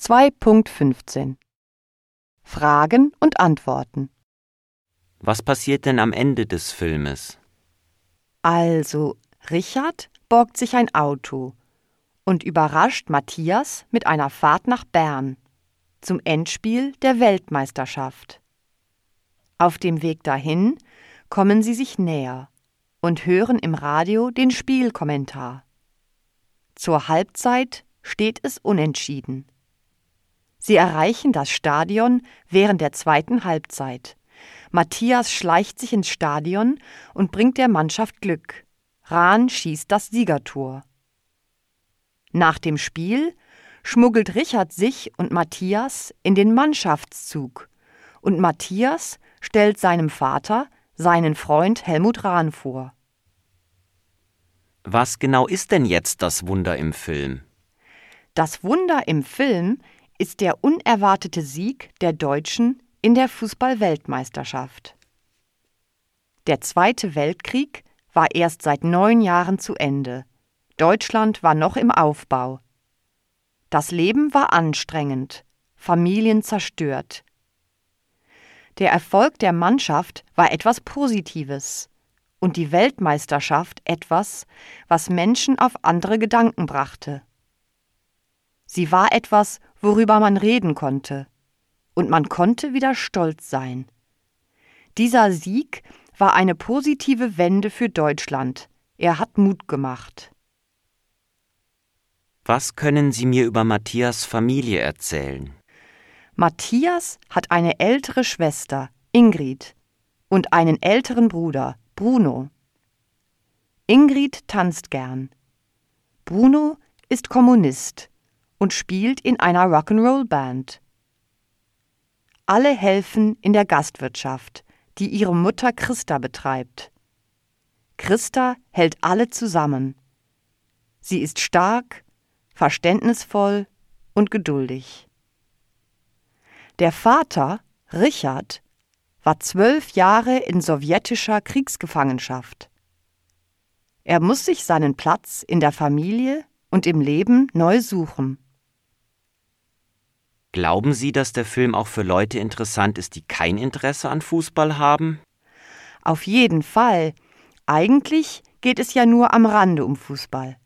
2.15 Fragen und Antworten Was passiert denn am Ende des Filmes? Also, Richard borgt sich ein Auto und überrascht Matthias mit einer Fahrt nach Bern zum Endspiel der Weltmeisterschaft. Auf dem Weg dahin kommen sie sich näher und hören im Radio den Spielkommentar. Zur Halbzeit steht es unentschieden. Sie erreichen das Stadion während der zweiten Halbzeit. Matthias schleicht sich ins Stadion und bringt der Mannschaft Glück. Rahn schießt das Siegertor. Nach dem Spiel schmuggelt Richard sich und Matthias in den Mannschaftszug und Matthias stellt seinem Vater seinen Freund Helmut Rahn vor. Was genau ist denn jetzt das Wunder im Film? Das Wunder im Film ist der unerwartete Sieg der Deutschen in der Fußball-Weltmeisterschaft. Der Zweite Weltkrieg war erst seit neun Jahren zu Ende. Deutschland war noch im Aufbau. Das Leben war anstrengend, Familien zerstört. Der Erfolg der Mannschaft war etwas Positives und die Weltmeisterschaft etwas, was Menschen auf andere Gedanken brachte. Sie war etwas, worüber man reden konnte, und man konnte wieder stolz sein. Dieser Sieg war eine positive Wende für Deutschland. Er hat Mut gemacht. Was können Sie mir über Matthias Familie erzählen? Matthias hat eine ältere Schwester, Ingrid, und einen älteren Bruder, Bruno. Ingrid tanzt gern. Bruno ist Kommunist und spielt in einer Rock'n'Roll-Band. Alle helfen in der Gastwirtschaft, die ihre Mutter Christa betreibt. Christa hält alle zusammen. Sie ist stark, verständnisvoll und geduldig. Der Vater, Richard, war zwölf Jahre in sowjetischer Kriegsgefangenschaft. Er muss sich seinen Platz in der Familie und im Leben neu suchen. Glauben Sie, dass der Film auch für Leute interessant ist, die kein Interesse an Fußball haben? Auf jeden Fall. Eigentlich geht es ja nur am Rande um Fußball.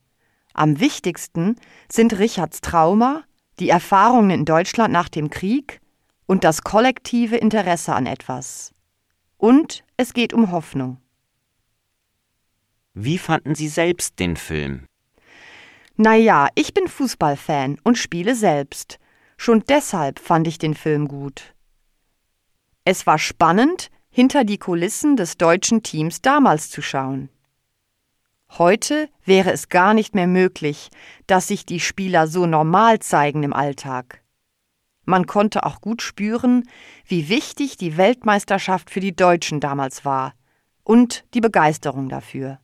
Am wichtigsten sind Richards Trauma, die Erfahrungen in Deutschland nach dem Krieg und das kollektive Interesse an etwas. Und es geht um Hoffnung. Wie fanden Sie selbst den Film? Naja, ich bin Fußballfan und spiele selbst. Schon deshalb fand ich den Film gut. Es war spannend, hinter die Kulissen des deutschen Teams damals zu schauen. Heute wäre es gar nicht mehr möglich, dass sich die Spieler so normal zeigen im Alltag. Man konnte auch gut spüren, wie wichtig die Weltmeisterschaft für die Deutschen damals war und die Begeisterung dafür.